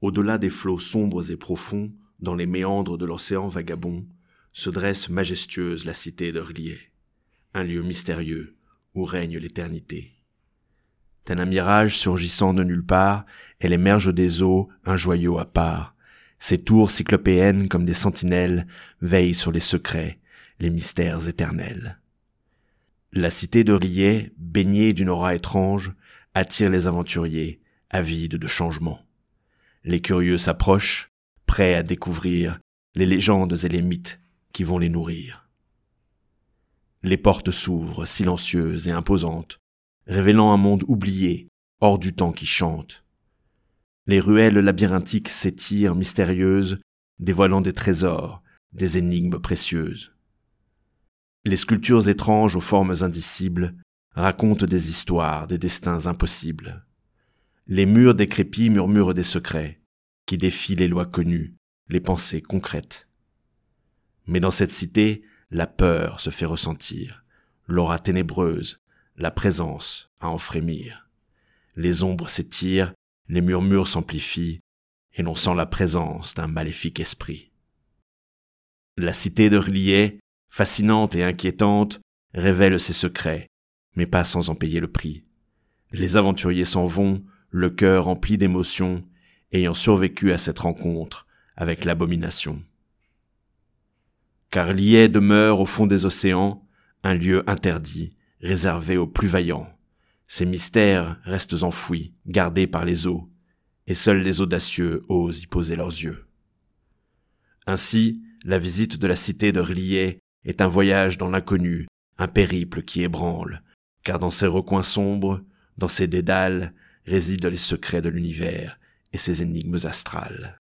au-delà des flots sombres et profonds, dans les méandres de l'océan vagabond, se dresse majestueuse la cité de un lieu mystérieux où règne l'éternité. Tel un mirage surgissant de nulle part, elle émerge des eaux, un joyau à part. Ses tours cyclopéennes comme des sentinelles veillent sur les secrets, les mystères éternels. La cité de Riet, baignée d'une aura étrange, attire les aventuriers, avides de changement. Les curieux s'approchent, prêts à découvrir les légendes et les mythes qui vont les nourrir. Les portes s'ouvrent, silencieuses et imposantes, révélant un monde oublié, hors du temps qui chante. Les ruelles labyrinthiques s'étirent mystérieuses, dévoilant des trésors, des énigmes précieuses. Les sculptures étranges aux formes indicibles racontent des histoires, des destins impossibles. Les murs décrépits murmurent des secrets, qui défient les lois connues, les pensées concrètes. Mais dans cette cité, la peur se fait ressentir, l'aura ténébreuse, la présence à en frémir. Les ombres s'étirent, les murmures s'amplifient, et l'on sent la présence d'un maléfique esprit. La cité de Rlier, fascinante et inquiétante, révèle ses secrets, mais pas sans en payer le prix. Les aventuriers s'en vont, le cœur rempli d'émotions, ayant survécu à cette rencontre avec l'abomination. Car Lié demeure au fond des océans, un lieu interdit, réservé aux plus vaillants. Ses mystères restent enfouis, gardés par les eaux, et seuls les audacieux osent y poser leurs yeux. Ainsi, la visite de la cité de Rlier est un voyage dans l'inconnu, un périple qui ébranle, car dans ces recoins sombres, dans ces dédales, résident les secrets de l'univers et ses énigmes astrales.